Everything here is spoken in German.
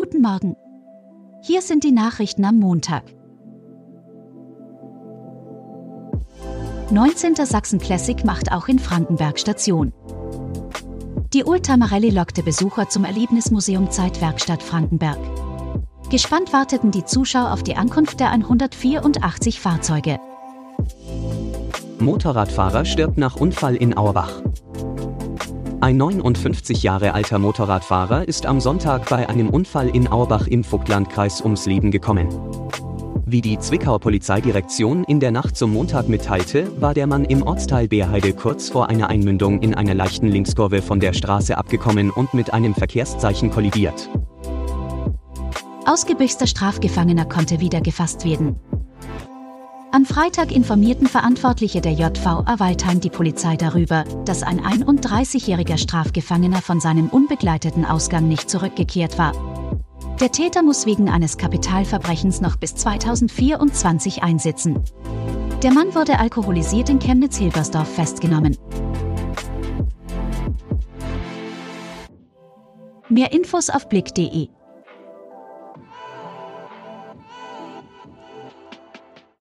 Guten Morgen. Hier sind die Nachrichten am Montag. 19. Sachsen Classic macht auch in Frankenberg Station. Die Ultramarelli lockte Besucher zum Erlebnismuseum Zeitwerkstatt Frankenberg. Gespannt warteten die Zuschauer auf die Ankunft der 184 Fahrzeuge. Motorradfahrer stirbt nach Unfall in Auerbach. Ein 59 Jahre alter Motorradfahrer ist am Sonntag bei einem Unfall in Auerbach im Vogtlandkreis ums Leben gekommen. Wie die Zwickauer Polizeidirektion in der Nacht zum Montag mitteilte, war der Mann im Ortsteil Beerheide kurz vor einer Einmündung in einer leichten Linkskurve von der Straße abgekommen und mit einem Verkehrszeichen kollidiert. Ausgebüxter Strafgefangener konnte wieder gefasst werden. Am Freitag informierten Verantwortliche der JVA Waldheim die Polizei darüber, dass ein 31-jähriger Strafgefangener von seinem unbegleiteten Ausgang nicht zurückgekehrt war. Der Täter muss wegen eines Kapitalverbrechens noch bis 2024 einsitzen. Der Mann wurde alkoholisiert in Chemnitz-Hilbersdorf festgenommen. Mehr Infos auf blick.de